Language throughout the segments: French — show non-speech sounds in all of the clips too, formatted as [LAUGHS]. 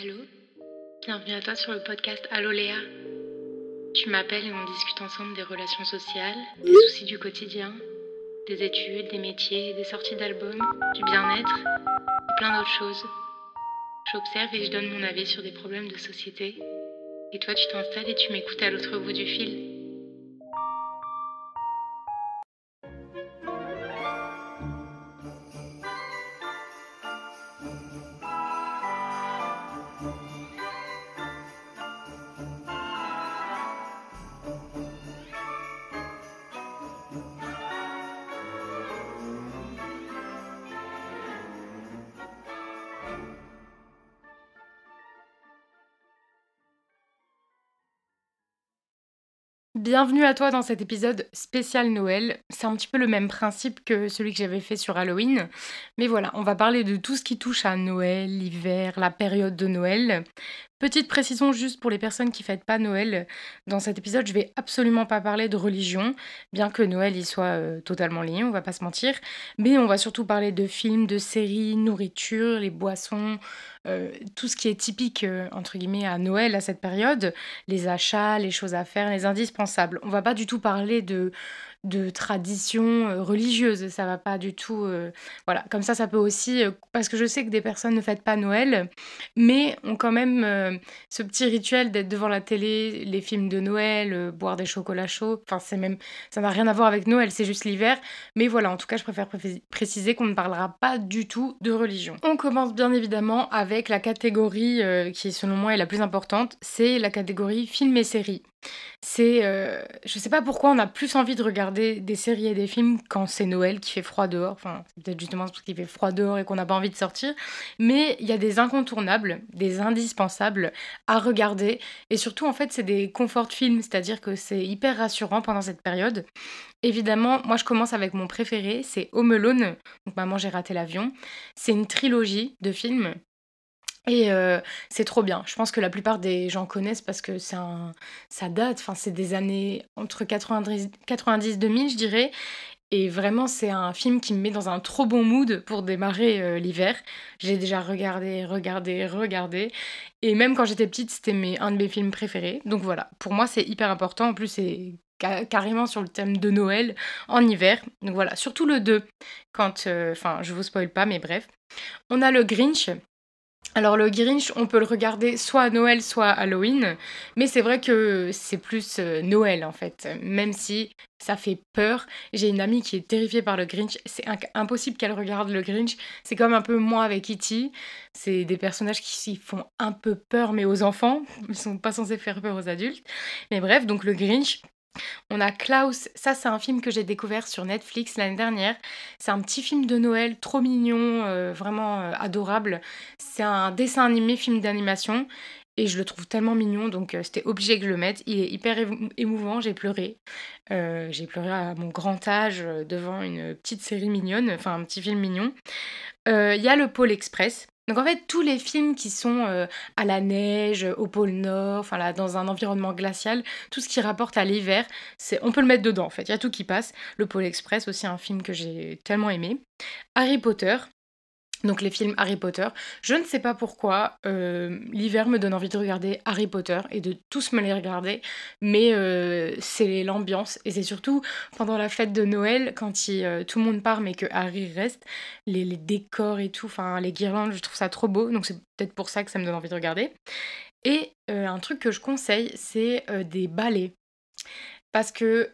Allô? Bienvenue à toi sur le podcast Allô Léa. Tu m'appelles et on discute ensemble des relations sociales, des soucis du quotidien, des études, des métiers, des sorties d'albums, du bien-être et plein d'autres choses. J'observe et je donne mon avis sur des problèmes de société. Et toi, tu t'installes et tu m'écoutes à l'autre bout du fil. Bienvenue à toi dans cet épisode spécial Noël. C'est un petit peu le même principe que celui que j'avais fait sur Halloween. Mais voilà, on va parler de tout ce qui touche à Noël, l'hiver, la période de Noël. Petite précision juste pour les personnes qui fêtent pas Noël. Dans cet épisode, je vais absolument pas parler de religion, bien que Noël y soit euh, totalement lié, on va pas se mentir. Mais on va surtout parler de films, de séries, nourriture, les boissons, euh, tout ce qui est typique euh, entre guillemets à Noël à cette période, les achats, les choses à faire, les indispensables. On va pas du tout parler de de tradition euh, religieuse. Ça va pas du tout. Euh, voilà, comme ça, ça peut aussi. Euh, parce que je sais que des personnes ne fêtent pas Noël, mais ont quand même ce petit rituel d'être devant la télé, les films de Noël, boire des chocolats chauds. Enfin, c'est même. Ça n'a rien à voir avec Noël, c'est juste l'hiver. Mais voilà, en tout cas, je préfère préciser qu'on ne parlera pas du tout de religion. On commence bien évidemment avec la catégorie qui, selon moi, est la plus importante c'est la catégorie films et séries. C'est, euh, je sais pas pourquoi on a plus envie de regarder des séries et des films quand c'est Noël, qui fait froid dehors. Enfin, peut-être justement parce qu'il fait froid dehors et qu'on n'a pas envie de sortir. Mais il y a des incontournables, des indispensables à regarder. Et surtout, en fait, c'est des comfort films, c'est-à-dire que c'est hyper rassurant pendant cette période. Évidemment, moi je commence avec mon préféré, c'est Home Alone, donc Maman j'ai raté l'avion. C'est une trilogie de films et euh, c'est trop bien. Je pense que la plupart des gens connaissent parce que un, ça date, enfin c'est des années entre 90 90 2000 je dirais. Et vraiment c'est un film qui me met dans un trop bon mood pour démarrer euh, l'hiver. J'ai déjà regardé, regardé, regardé. Et même quand j'étais petite, c'était un de mes films préférés. Donc voilà, pour moi c'est hyper important. En plus c'est carrément sur le thème de Noël en hiver. Donc voilà, surtout le 2, quand... Euh, enfin, je vous spoil pas, mais bref. On a le Grinch, alors le Grinch, on peut le regarder soit à Noël, soit à Halloween, mais c'est vrai que c'est plus euh, Noël en fait, même si ça fait peur. J'ai une amie qui est terrifiée par le Grinch, c'est impossible qu'elle regarde le Grinch. C'est comme un peu moi avec E.T. C'est des personnages qui font un peu peur, mais aux enfants, ils sont pas censés faire peur aux adultes. Mais bref, donc le Grinch, on a Klaus, ça c'est un film que j'ai découvert sur Netflix l'année dernière. C'est un petit film de Noël trop mignon, euh, vraiment euh, adorable. C'est un dessin animé, film d'animation. Et je le trouve tellement mignon, donc euh, c'était obligé que je le mette. Il est hyper émouvant, j'ai pleuré. j'ai pleuré à mon grand âge devant une petite série mignonne, enfin un petit film mignon. Il y a le Pôle Express. Donc en fait, tous les films qui sont euh, à la neige, au pôle Nord, dans un environnement glacial, tout ce qui rapporte à l'hiver, c'est, on peut le mettre dedans en fait. Il y a tout qui passe. Le Pôle Express aussi un film que j'ai tellement aimé. Harry Potter, donc les films Harry Potter. Je ne sais pas pourquoi euh, l'hiver me donne envie de regarder Harry Potter et de tous me les regarder, mais euh, c'est l'ambiance et c'est surtout pendant la fête de Noël quand euh, tout le monde part mais que Harry reste, les, décors et tout, enfin les guirlandes, je trouve ça trop beau, donc c'est peut-être pour ça que ça me donne envie de regarder. Et un truc que je conseille, c'est des ballets parce que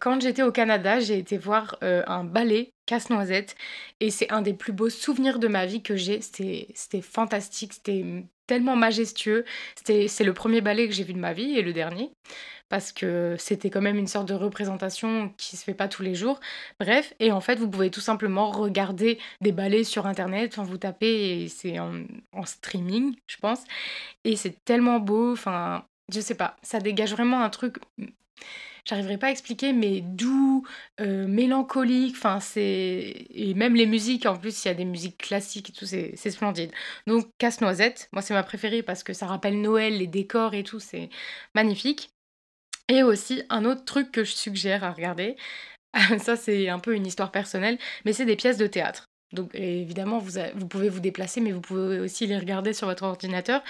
quand j'étais au Canada, j'ai été voir un ballet casse-noisette et c'est un des plus beaux souvenirs de ma vie que j'ai. C'était fantastique, c'était tellement majestueux. C'est le premier ballet que j'ai vu de ma vie et le dernier parce que c'était quand même une sorte de représentation qui se fait pas tous les jours. Bref, et en fait, vous pouvez tout simplement regarder des ballets sur internet, enfin vous tapez et c'est en, en, streaming, je pense. Et c'est tellement beau, enfin, je sais pas, ça dégage vraiment un truc j'arriverai pas à expliquer, mais doux, euh, mélancolique, enfin c'est... Et même les musiques, en plus, il y a des musiques classiques et tout, c'est, splendide. Donc Casse-Noisette, moi c'est ma préférée parce que ça rappelle Noël, les décors et tout, c'est magnifique. Et aussi un autre truc que je suggère à regarder, [LAUGHS] ça c'est un peu une histoire personnelle, mais c'est des pièces de théâtre. Donc évidemment, vous, vous pouvez vous déplacer, mais vous pouvez aussi les regarder sur votre ordinateur.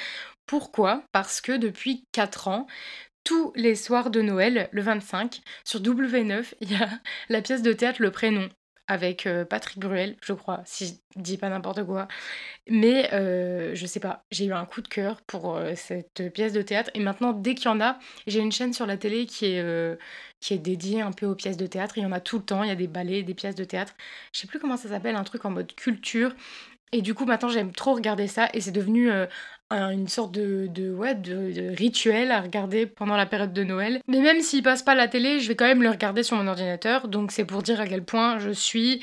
Pourquoi? Parce que depuis 4 ans, tous les soirs de Noël, le 25, sur W9, il y a [LAUGHS] la pièce de théâtre Le Prénom avec euh, Patrick Bruel, je crois, si je dis pas n'importe quoi. Mais euh, je sais pas, j'ai eu un coup de cœur pour euh, cette pièce de théâtre. Et maintenant, dès qu'il y en a, j'ai une chaîne sur la télé qui est, qui est dédiée un peu aux pièces de théâtre. Il y en a tout le temps, il y a des ballets, des pièces de théâtre. Je sais plus comment ça s'appelle, un truc en mode culture. Et du coup, maintenant, j'aime trop regarder ça. Et c'est devenu une sorte de, de, rituel à regarder pendant la période de Noël. Mais même s'il passe pas la télé, je vais quand même le regarder sur mon ordinateur. Donc c'est pour dire à quel point je suis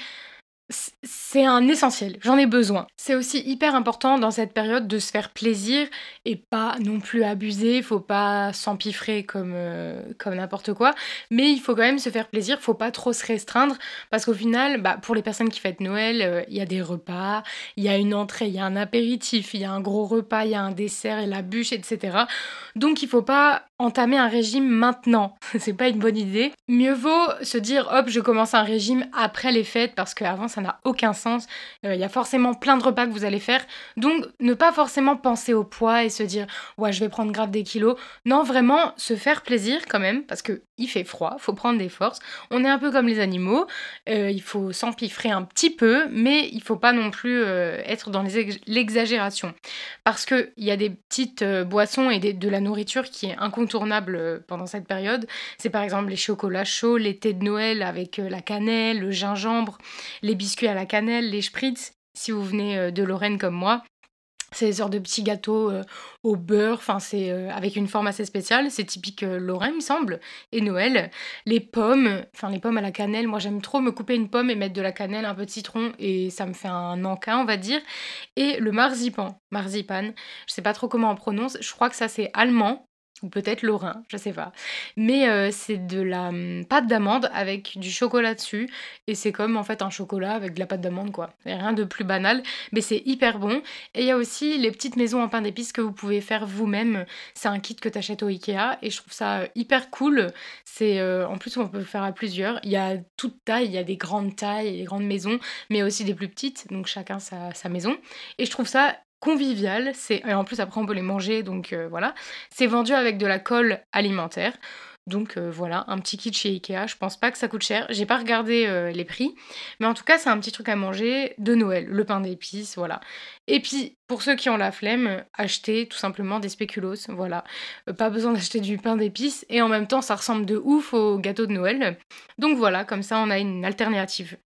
c'est un essentiel, j'en ai besoin. C'est aussi hyper important dans cette période de se faire plaisir et pas non plus abuser, faut pas s'empiffrer comme, euh, comme n'importe quoi, mais il faut quand même se faire plaisir, faut pas trop se restreindre parce qu'au final, bah, pour les personnes qui fêtent Noël, euh, il y a des repas, il y a une entrée, il y a un apéritif, il y a un gros repas, il y a un dessert et la bûche, etc. Donc il faut pas entamer un régime maintenant, [LAUGHS] c'est pas une bonne idée. Mieux vaut se dire hop, je commence un régime après les fêtes parce qu'avant ça n'a aucun sens. Euh, il y a forcément plein de repas que vous allez faire. Donc, ne pas forcément penser au poids et se dire, ouais, je vais prendre grave des kilos. Non, vraiment, se faire plaisir quand même, parce que il fait froid, faut prendre des forces. On est un peu comme les animaux. Euh, il faut s'empiffrer un petit peu, mais il faut pas non plus euh, être dans l'exagération. Parce qu'il y a des petites boissons et de la nourriture qui est incontournable pendant cette période. C'est par exemple les chocolats chauds, les thés de Noël avec la cannelle, le gingembre, les biscuits à la cannelle, les spritz, si vous venez euh, de Lorraine comme moi. C'est des sortes de petits gâteaux euh, au beurre, enfin c'est euh, avec une forme assez spéciale, c'est typique Lorraine, il me semble, et Noël. Les pommes, enfin les pommes à la cannelle, moi j'aime trop me couper une pomme et mettre de la cannelle, un peu de citron, et ça me fait un encas, on va dire. Et le marzipan, marzipan, je sais pas trop comment on prononce, je crois que ça c'est allemand, ou peut-être lorrain, je sais pas. Mais euh, c'est de la hum, pâte d'amande avec du chocolat dessus. Et c'est comme en fait un chocolat avec de la pâte d'amande quoi. Rien de plus banal, mais c'est hyper bon. Et il y a aussi les petites maisons en pain d'épices que vous pouvez faire vous-même. C'est un kit que tu achètes au Ikea et je trouve ça hyper cool. C'est euh, En plus on peut le faire à plusieurs. Il y a toute taille, il y a des grandes tailles, des grandes maisons, mais aussi des plus petites. Donc chacun sa, sa maison. Et je trouve ça convivial. C'est et en plus après on peut les manger, donc euh, voilà. C'est vendu avec de la colle alimentaire. Donc euh, voilà, un petit kit chez Ikea. Je pense pas que ça coûte cher. J'ai pas regardé euh, les prix, mais en tout cas c'est un petit truc à manger de Noël, le pain d'épices, voilà. Et puis pour ceux qui ont la flemme, achetez tout simplement des spéculoos, voilà. Euh, pas besoin d'acheter du pain d'épices et en même temps ça ressemble de ouf au gâteau de Noël. Donc voilà, comme ça on a une alternative.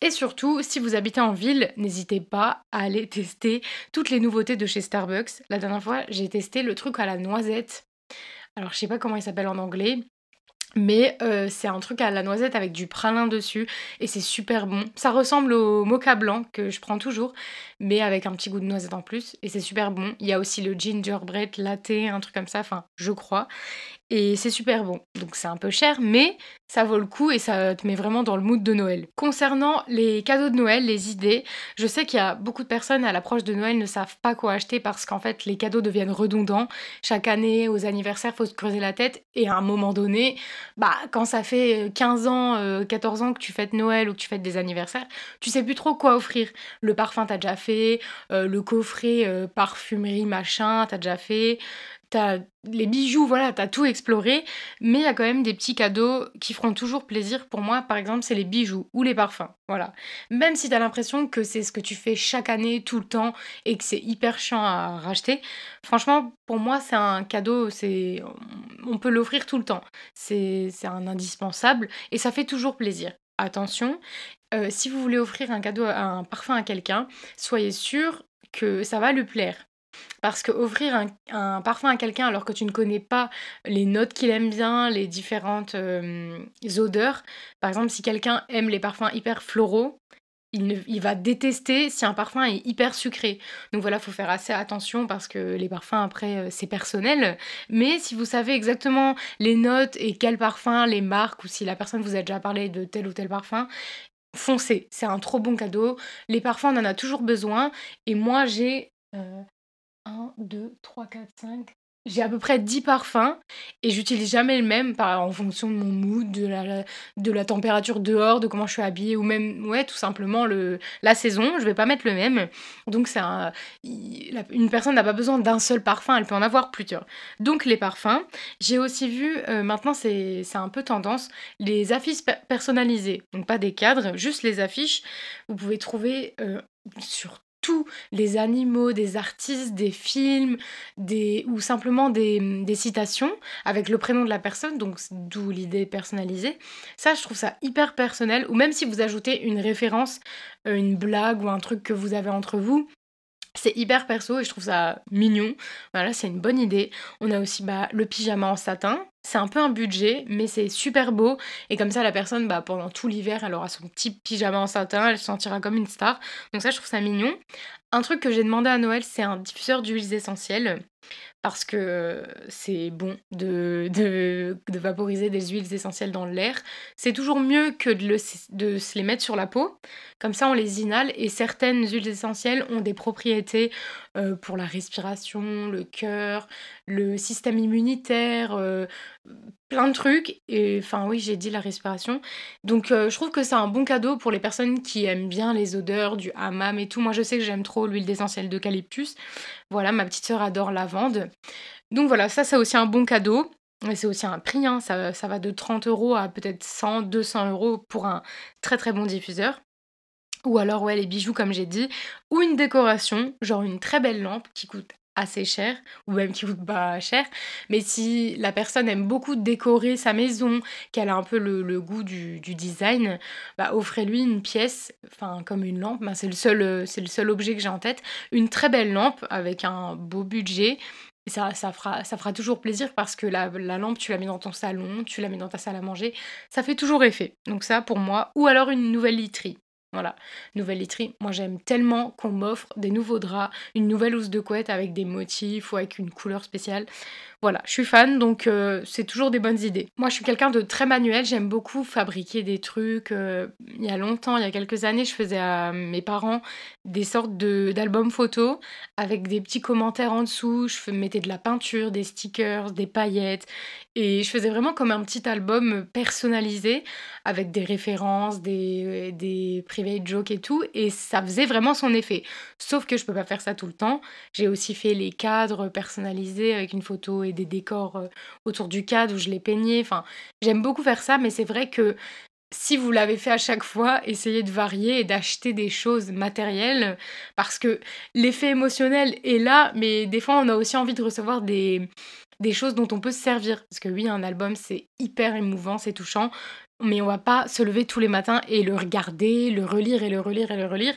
Et surtout, si vous habitez en ville, n'hésitez pas à aller [LAUGHS] tester toutes les nouveautés de chez Starbucks. La dernière fois, j'ai testé le truc à la noisette. Alors, je sais pas comment il s'appelle en anglais. Mais euh, c'est un truc à la noisette avec du pralin dessus et c'est super bon. Ça ressemble au mocha blanc que je prends toujours, mais avec un petit goût de noisette en plus et c'est super bon. Il y a aussi le gingerbread latte, un truc comme ça, enfin je crois et c'est super bon. Donc c'est un peu cher, mais ça vaut le coup et ça te met vraiment dans le mood de Noël. Concernant les cadeaux de Noël, les idées, je sais qu'il y a beaucoup de personnes à l'approche de Noël ne savent pas quoi acheter parce qu'en fait les cadeaux deviennent redondants. Chaque année, aux anniversaires, faut se creuser la tête et à un moment donné, bah quand ça fait 15 ans, 14 euh, ans que tu fêtes Noël ou que tu fêtes des anniversaires, tu sais plus trop quoi offrir. Le parfum t'as déjà fait, euh, le coffret euh, parfumerie machin t'as déjà fait, t'as les bijoux, voilà, t'as tout exploré, mais il y a quand même des petits cadeaux qui feront toujours plaisir pour moi. Par exemple, c'est les bijoux ou les parfums, voilà. Même si t'as l'impression que c'est ce que tu fais chaque année, tout le temps, et que c'est hyper chiant à racheter, franchement, pour moi, c'est un cadeau, c'est, on peut l'offrir tout le temps. C'est, un indispensable et ça fait toujours plaisir. Attention, euh, si vous voulez offrir un cadeau, un parfum à quelqu'un, soyez sûr que ça va lui plaire. Parce que offrir un, parfum à quelqu'un alors que tu ne connais pas les notes qu'il aime bien, les différentes euh, odeurs, par exemple si quelqu'un aime les parfums hyper floraux, il, va détester si un parfum est hyper sucré. Donc voilà, il faut faire assez attention parce que les parfums, après, euh, c'est personnel. Mais si vous savez exactement les notes et quel parfum, les marques, ou si la personne vous a déjà parlé de tel ou tel parfum, foncez. C'est un trop bon cadeau. Les parfums, on en a toujours besoin. Et moi, j'ai euh, 1, 2, 3, 4, 5. J'ai à peu près 10 parfums et j'utilise jamais le même en fonction de mon mood, de la, de la température dehors, de comment je suis habillée ou même, ouais, tout simplement le, la saison. Je vais pas mettre le même. Donc, c'est une personne n'a pas besoin d'un seul parfum, elle peut en avoir plusieurs. Donc, les parfums. J'ai aussi vu, euh, maintenant, c'est un peu tendance, les affiches personnalisées. Donc, pas des cadres, juste les affiches. Vous pouvez trouver euh, sur tous les animaux, des artistes, des films, des, ou simplement des, des, citations avec le prénom de la personne, donc d'où l'idée personnalisée. Ça, je trouve ça hyper personnel, ou même si vous ajoutez une référence, euh, une blague ou un truc que vous avez entre vous, c'est hyper perso et je trouve ça mignon. Voilà, c'est une bonne idée. On a aussi bah, le pyjama en satin. C'est un peu un budget, mais c'est super beau. Et comme ça, la personne, bah, pendant tout l'hiver, elle aura son petit pyjama en satin, elle se sentira comme une star. Donc ça, je trouve ça mignon. Un truc que j'ai demandé à Noël, c'est un diffuseur d'huiles essentielles parce que c'est bon de, de, de, vaporiser des huiles essentielles dans l'air. C'est toujours mieux que de, de, se les mettre sur la peau. Comme ça, on les inhale et certaines huiles essentielles ont des propriétés euh, pour la respiration, le cœur, le système immunitaire, euh, plein de trucs. Et enfin, oui, j'ai dit la respiration. Donc, euh, je trouve que c'est un bon cadeau pour les personnes qui aiment bien les odeurs du hammam et tout. Moi, je sais que j'aime trop l'huile essentielle d'eucalyptus. Voilà, ma petite sœur adore lavande. Donc voilà, ça c'est aussi un bon cadeau. Et c'est aussi un prix, hein. ça, ça va de 30 euros à peut-être 100, 200 euros pour un très très bon diffuseur. Ou alors, ouais, les bijoux, comme j'ai dit. Ou une décoration, genre une très belle lampe qui coûte assez cher, ou même qui coûte pas cher. Mais si la personne aime beaucoup décorer sa maison, qu'elle a un peu le, goût du, design, bah offrez-lui une pièce, enfin comme une lampe, c'est le, seul, c'est le seul objet que j'ai en tête, une très belle lampe avec un beau budget. Ça fera toujours plaisir parce que la, la lampe, tu la mets dans ton salon, tu la mets dans ta salle à manger, ça fait toujours effet. Donc ça, pour moi, ou alors une nouvelle literie. Voilà, nouvelle literie. Moi, j'aime tellement qu'on m'offre des nouveaux draps, une nouvelle housse de couette avec des motifs ou avec une couleur spéciale. Voilà, je suis fan, donc euh, c'est toujours des bonnes idées. Moi, je suis quelqu'un de très manuel, j'aime beaucoup fabriquer des trucs. Euh, il y a longtemps, il y a quelques années, je faisais à mes parents des sortes d'albums photos avec des petits commentaires en dessous. Je mettais de la peinture, des stickers, des paillettes. Et je faisais vraiment comme un petit album personnalisé avec des références, des, des private jokes et tout. Et ça faisait vraiment son effet. Sauf que je peux pas faire ça tout le temps. J'ai aussi fait les cadres personnalisés avec une photo des décors euh, autour du cadre où je les peignais. Enfin, j'aime beaucoup faire ça, mais c'est vrai que si vous l'avez fait à chaque fois, essayez de varier et d'acheter des choses matérielles parce que l'effet émotionnel est là, mais des fois on a aussi envie de recevoir des, des choses dont on peut se servir. Parce que oui, un album c'est hyper émouvant, c'est touchant, mais on va pas se lever tous les matins et le regarder, le relire et le relire et le relire.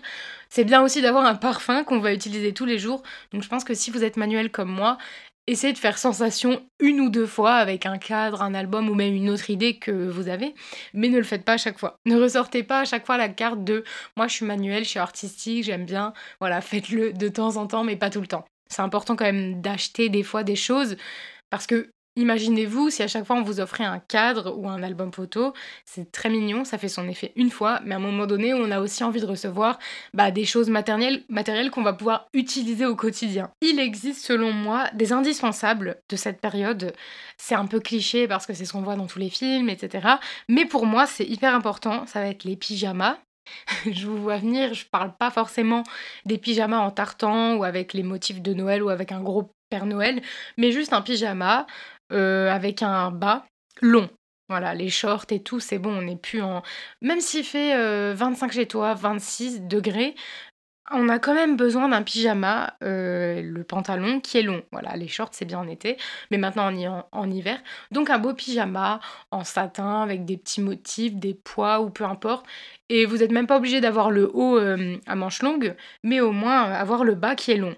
C'est bien aussi d'avoir un parfum qu'on va utiliser tous les jours. Donc je pense que si vous êtes manuel comme moi, essayez de faire sensation une ou deux fois avec un cadre, un album ou même une autre idée que vous avez, mais ne le faites pas à chaque fois. Ne ressortez pas à chaque fois la carte de moi je suis manuel, je suis artistique, j'aime bien. Voilà, faites-le de temps en temps, mais pas tout le temps. C'est important quand même d'acheter des fois des choses parce que Imaginez-vous si à chaque fois on vous offrait un cadre ou un album photo, c'est très mignon, ça fait son effet une fois, mais à un moment donné, on a aussi envie de recevoir bah, des choses matérielles, matérielles qu'on va pouvoir utiliser au quotidien. Il existe selon moi des indispensables de cette période. C'est un peu cliché parce que c'est ce qu'on voit dans tous les films, etc. Mais pour moi, c'est hyper important. Ça va être les pyjamas, [LAUGHS] je vous vois venir, je parle pas forcément des pyjamas en tartan ou avec les motifs de Noël ou avec un gros Père Noël, mais juste un pyjama euh, avec un bas long. Voilà, les shorts et tout, c'est bon, on n'est plus en... Même s'il fait 25 euh, chez toi, 26 degrés, on a quand même besoin d'un pyjama, euh, le pantalon qui est long. Voilà, les shorts c'est bien en été, mais maintenant on y en, hiver. Donc un beau pyjama en satin avec des petits motifs, des pois ou peu importe. Et vous n'êtes même pas obligé d'avoir le haut à manches longues, mais au moins avoir le bas qui est long.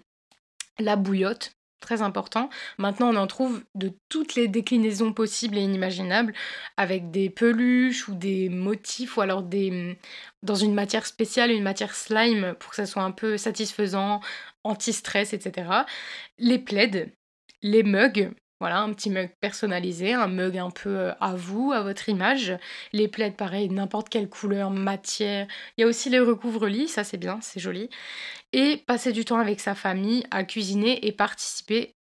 La bouillotte, très important. Maintenant, on en trouve de toutes les déclinaisons possibles et inimaginables, avec des peluches ou des motifs, ou alors des dans une matière spéciale, une matière slime, pour que ça soit un peu satisfaisant, anti-stress, etc. Les plaids, les mugs, voilà, un petit mug personnalisé, un mug un peu euh, à vous, à votre image. Les plaids, pareil, n'importe quelle couleur, matière. Il y a aussi les recouvre-lits, ça c'est bien, c'est joli. Et passer du temps avec sa famille à cuisiner et participer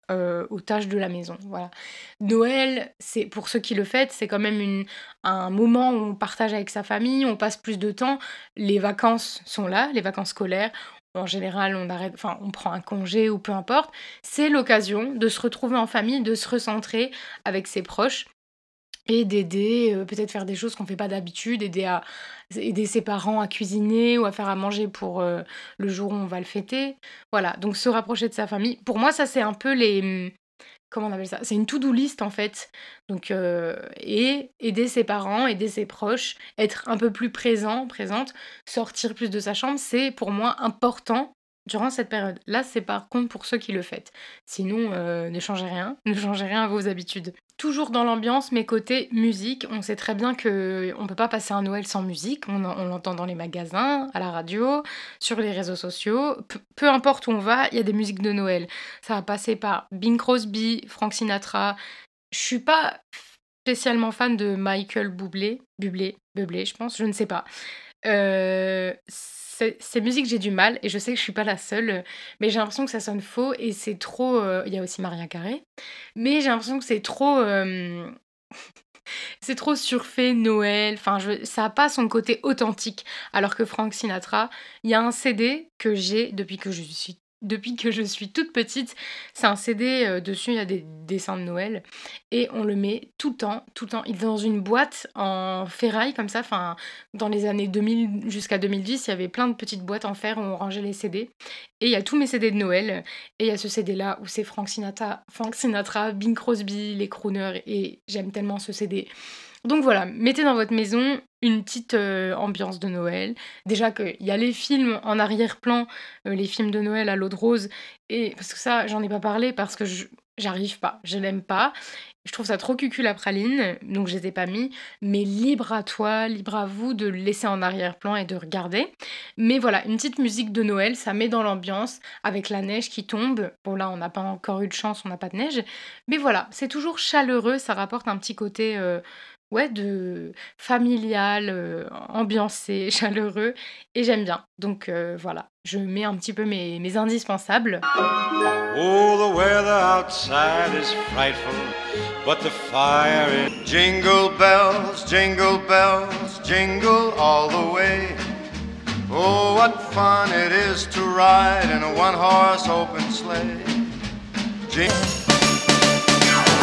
aux tâches de la maison. Voilà. Noël, c'est pour ceux qui le fêtent, c'est quand même une, un moment où on partage avec sa famille, on passe plus de temps. Les vacances sont là, les vacances scolaires. En général, on prend un congé ou peu importe. C'est l'occasion de se retrouver en famille, de se recentrer avec ses proches et d'aider, euh, peut-être faire des choses qu'on fait pas d'habitude, aider à aider ses parents à cuisiner ou à faire à manger pour euh, le jour où on va le fêter. Voilà, donc se rapprocher de sa famille. Pour moi, ça c'est un peu les comment on appelle ça? C'est une to-do list en fait. Donc euh, et aider ses parents, aider ses proches, être un peu plus présent, présente, sortir plus de sa chambre, c'est pour moi important durant cette période. Là, c'est par contre pour ceux qui le font. Sinon, ne changez rien, [LAUGHS] ne changez rien à vos habitudes. Toujours dans l'ambiance, mais côté musique, on sait très bien que on peut pas passer un Noël sans musique. On, l'entend dans les magasins, à la radio, sur les réseaux sociaux. peu importe où on va, il y a des musiques de Noël. Ça va passer par Bing Crosby, Frank Sinatra. Je suis pas spécialement fan de Michael Bublé, Bublé, Bublé, je pense, je ne sais pas. Euh, ces musiques, j'ai du mal et je sais que je suis pas la seule, mais j'ai l'impression que ça sonne faux et c'est trop. Euh, il y a aussi Maria Carré, mais j'ai l'impression que c'est trop. Euh, [LAUGHS] c'est trop surfait Noël, enfin ça a pas son côté authentique. Alors que Frank Sinatra, il y a un CD que j'ai depuis que je suis depuis que je suis toute petite. C'est un CD, euh, dessus il y a des dessins de Noël et on le met tout le temps, tout le temps. Il est dans une boîte en ferraille comme ça, enfin dans les années 2000 jusqu'à 2010, il y avait plein de petites boîtes en fer où on rangeait les CD. Et il y a tous mes CD de Noël et il y a ce CD là où c'est Frank Sinatra, Frank Sinatra, Bing Crosby, les crooners et j'aime tellement ce CD. Donc voilà, mettez dans votre maison une petite euh, ambiance de Noël. Déjà qu'il y a les films en arrière-plan, euh, les films de Noël à l'eau de rose, et parce que ça, j'en ai pas parlé parce que j'arrive pas, je l'aime pas. Je trouve ça trop cucul la praline, donc je les ai pas mis. Mais libre à toi, libre à vous de le laisser en arrière-plan et de regarder. Mais voilà, une petite musique de Noël, ça met dans l'ambiance avec la neige qui tombe. Bon là, on n'a pas encore eu de chance, on n'a pas de neige. Mais voilà, c'est toujours chaleureux, ça rapporte un petit côté euh, ouais, de familial, euh, ambiancé, [LAUGHS] chaleureux, et j'aime bien. Donc euh, voilà, je mets un petit peu mes, mes indispensables. Oh, the weather outside is frightful, but the fire is jingle bells, jingle bells, jingle all the way. Oh, what fun it is to ride in a one-horse open sleigh. Jing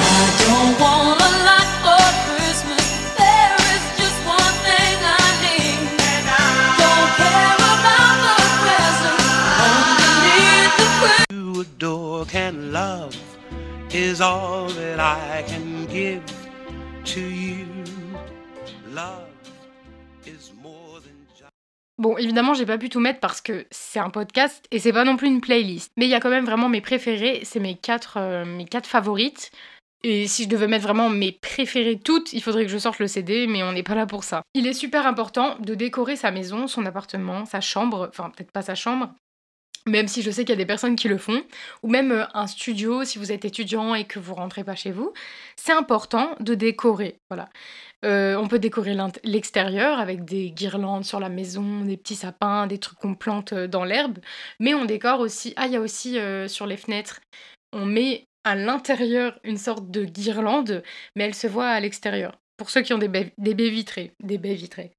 I don't want a lot for Bon, évidemment, j'ai pas pu tout mettre parce que c'est un podcast et c'est pas non plus une playlist. Mais il y a quand même vraiment mes préférés, c'est mes quatre, euh, mes quatre favorites. Et si je devais mettre vraiment mes préférées toutes, il faudrait que je sorte le CD, mais on n'est pas là pour ça. Il est super important de décorer sa maison, son appartement, sa chambre, enfin peut-être pas sa chambre, même si je sais qu'il y a des personnes qui le font, ou même euh, un studio si vous êtes étudiant et que vous rentrez pas chez vous, c'est important de décorer. Voilà. Euh, on peut décorer l'extérieur avec des guirlandes sur la maison, des petits sapins, des trucs qu'on plante euh, dans l'herbe, mais on décore aussi. Ah, il y a aussi sur les fenêtres, on met à l'intérieur une sorte de guirlande, mais elle se voit à l'extérieur. Pour ceux qui ont des baies, vitrées, des baies vitrées.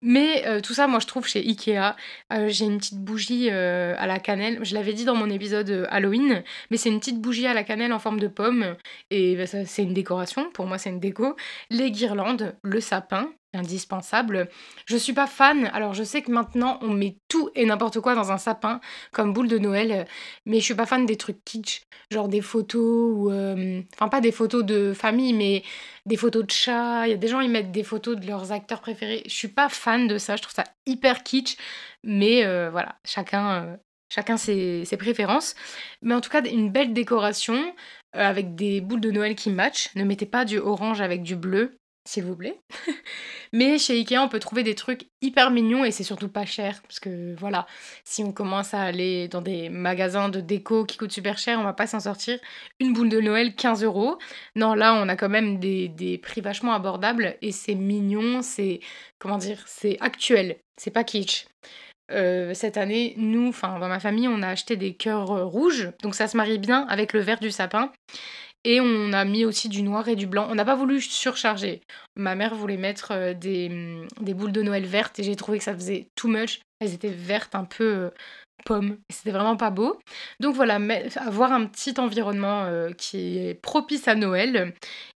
Mais euh, tout ça, moi, je trouve chez Ikea. Euh, j'ai une petite bougie euh, à la cannelle. Je l'avais dit dans mon épisode Halloween, mais c'est une petite bougie à la cannelle en forme de pomme. Et bah, c'est une décoration. Pour moi, c'est une déco. Les guirlandes, le sapin, indispensable. Je suis pas fan, alors je sais que maintenant on met tout et n'importe quoi dans un sapin comme boule de Noël, mais je suis pas fan des trucs kitsch, genre des photos ou euh, enfin pas des photos de famille mais des photos de chats, il y a des gens ils mettent des photos de leurs acteurs préférés. Je suis pas fan de ça, je trouve ça hyper kitsch, mais euh, voilà, chacun euh, chacun ses, ses, préférences. Mais en tout cas, une belle décoration avec des boules de Noël qui matchent. Ne mettez pas du orange avec du bleu s'il vous plaît. [LAUGHS] Mais chez Ikea, on peut trouver des trucs hyper mignons et c'est surtout pas cher. Parce que voilà, si on commence à aller dans des magasins de déco qui coûtent super cher, on va pas s'en sortir. Une boule de Noël, 15 euros. Non, là, on a quand même des, des prix vachement abordables et c'est mignon, c'est. Comment dire C'est actuel, c'est pas kitsch. cette année, nous, enfin dans ma famille, on a acheté des cœurs rouges, donc ça se marie bien avec le vert du sapin. Et on a mis aussi du noir et du blanc. On n'a pas voulu surcharger. Ma mère voulait mettre des, mmh, des, boules de Noël vertes et j'ai trouvé que ça faisait too much. Elles étaient vertes, un peu pommes. C'était vraiment pas beau. Donc voilà, avoir un petit environnement qui est propice à Noël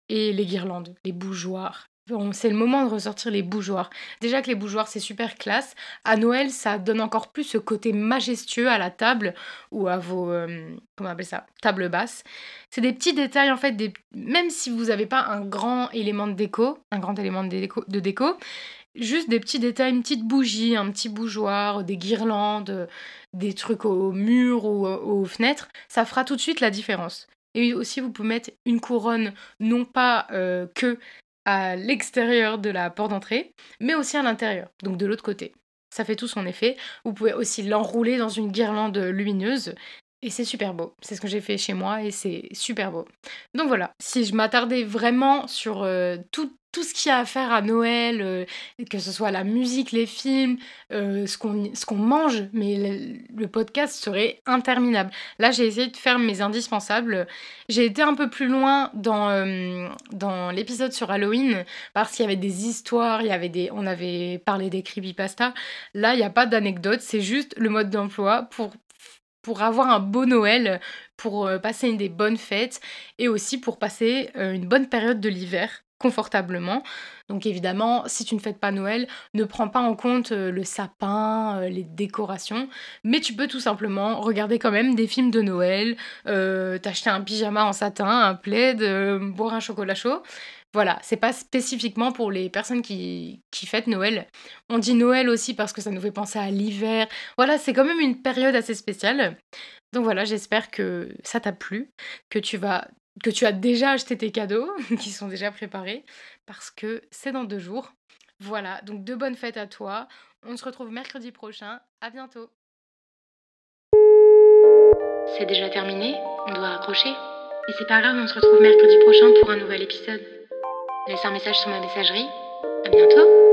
et les guirlandes, les bougeoirs, c'est le moment de ressortir les bougeoirs. Déjà que les bougeoirs, c'est super classe. À Noël, ça donne encore plus ce côté majestueux à la table ou à vos. Euh, comment on appelle ça Table basse. C'est des petits détails, en fait, même si vous n'avez pas un grand élément de déco, un grand élément de déco, juste des petits détails, une petite bougie, un petit bougeoir, des guirlandes, des trucs au mur ou aux fenêtres, ça fera tout de suite la différence. Et aussi, vous pouvez mettre une couronne, non pas euh, que à l'extérieur de la porte d'entrée, mais aussi à l'intérieur, donc de l'autre côté. Ça fait tout son effet. Vous pouvez aussi l'enrouler dans une guirlande lumineuse. Et c'est super beau. C'est ce que j'ai fait chez moi et c'est super beau. Donc voilà, si je m'attardais vraiment sur euh, tout, tout ce qu'il y a à faire à Noël, euh, que ce soit la musique, les films, euh, ce qu'on mange, mais le, podcast serait interminable. Là, j'ai essayé de faire mes indispensables. J'ai été un peu plus loin dans, euh, dans l'épisode sur Halloween parce qu'il y avait des histoires, il y avait des, on avait parlé des creepypasta. Là, il n'y a pas d'anecdote, c'est juste le mode d'emploi pour pour avoir un beau Noël, pour passer des bonnes fêtes et aussi pour passer une bonne période de l'hiver confortablement. Donc évidemment, si tu ne fêtes pas Noël, ne prends pas en compte euh, le sapin, euh, les décorations, mais tu peux tout simplement regarder quand même des films de Noël, euh, t'acheter un pyjama en satin, un plaid, boire un chocolat chaud. Voilà, c'est pas spécifiquement pour les personnes qui, qui fêtent Noël. On dit Noël aussi parce que ça nous fait penser à l'hiver. Voilà, c'est quand même une période assez spéciale. Donc voilà, j'espère que ça t'a plu, que tu vas que tu as déjà acheté tes cadeaux, [LAUGHS] qui sont déjà préparés, parce que c'est dans deux jours. Voilà, donc de bonnes fêtes à toi. On se retrouve mercredi prochain. À bientôt. C'est déjà terminé, on doit raccrocher. Et c'est pas grave, on se retrouve mercredi prochain pour un nouvel épisode. Laisse un message sur ma messagerie. À bientôt.